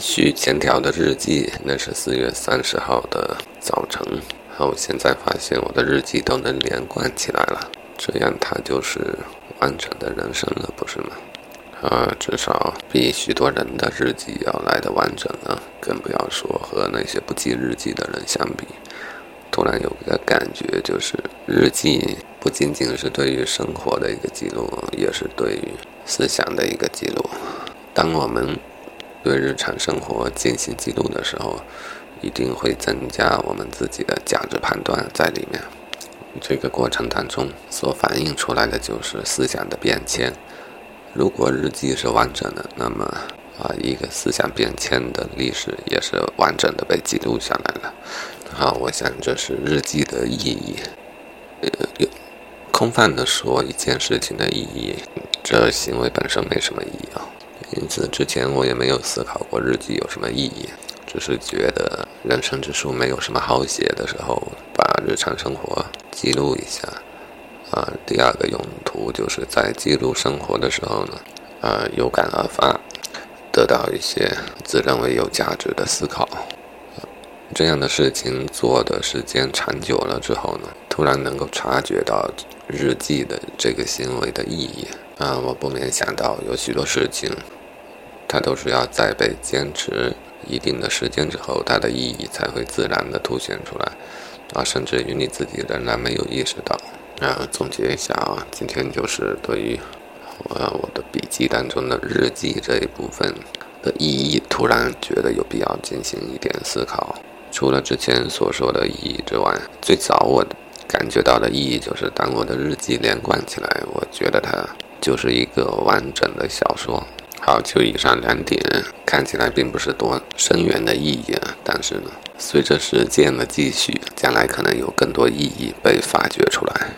续前条的日记，那是四月三十号的早晨。好，现在发现我的日记都能连贯起来了，这样它就是完整的人生了，不是吗？啊，至少比许多人的日记要来的完整了，更不要说和那些不记日记的人相比。突然有个感觉，就是日记不仅仅是对于生活的一个记录，也是对于思想的一个记录。当我们对日常生活进行记录的时候，一定会增加我们自己的价值判断在里面。这个过程当中所反映出来的就是思想的变迁。如果日记是完整的，那么啊，一个思想变迁的历史也是完整的被记录下来了。好，我想这是日记的意义。呃，有空泛的说一件事情的意义，这行为本身没什么意义啊。因此，之前我也没有思考过日记有什么意义，只是觉得人生之书没有什么好写的时候，把日常生活记录一下。啊，第二个用途就是在记录生活的时候呢，啊，有感而发，得到一些自认为有价值的思考。这样的事情做的时间长久了之后呢，突然能够察觉到日记的这个行为的意义。啊，我不免想到有许多事情。它都是要在被坚持一定的时间之后，它的意义才会自然的凸显出来，啊，甚至于你自己仍然没有意识到。啊，总结一下啊，今天就是对于我我的笔记当中的日记这一部分的意义，突然觉得有必要进行一点思考。除了之前所说的意义之外，最早我感觉到的意义就是，当我的日记连贯起来，我觉得它就是一个完整的小说。好，就以上两点，看起来并不是多深远的意义啊，但是呢，随着时间的继续，将来可能有更多意义被发掘出来。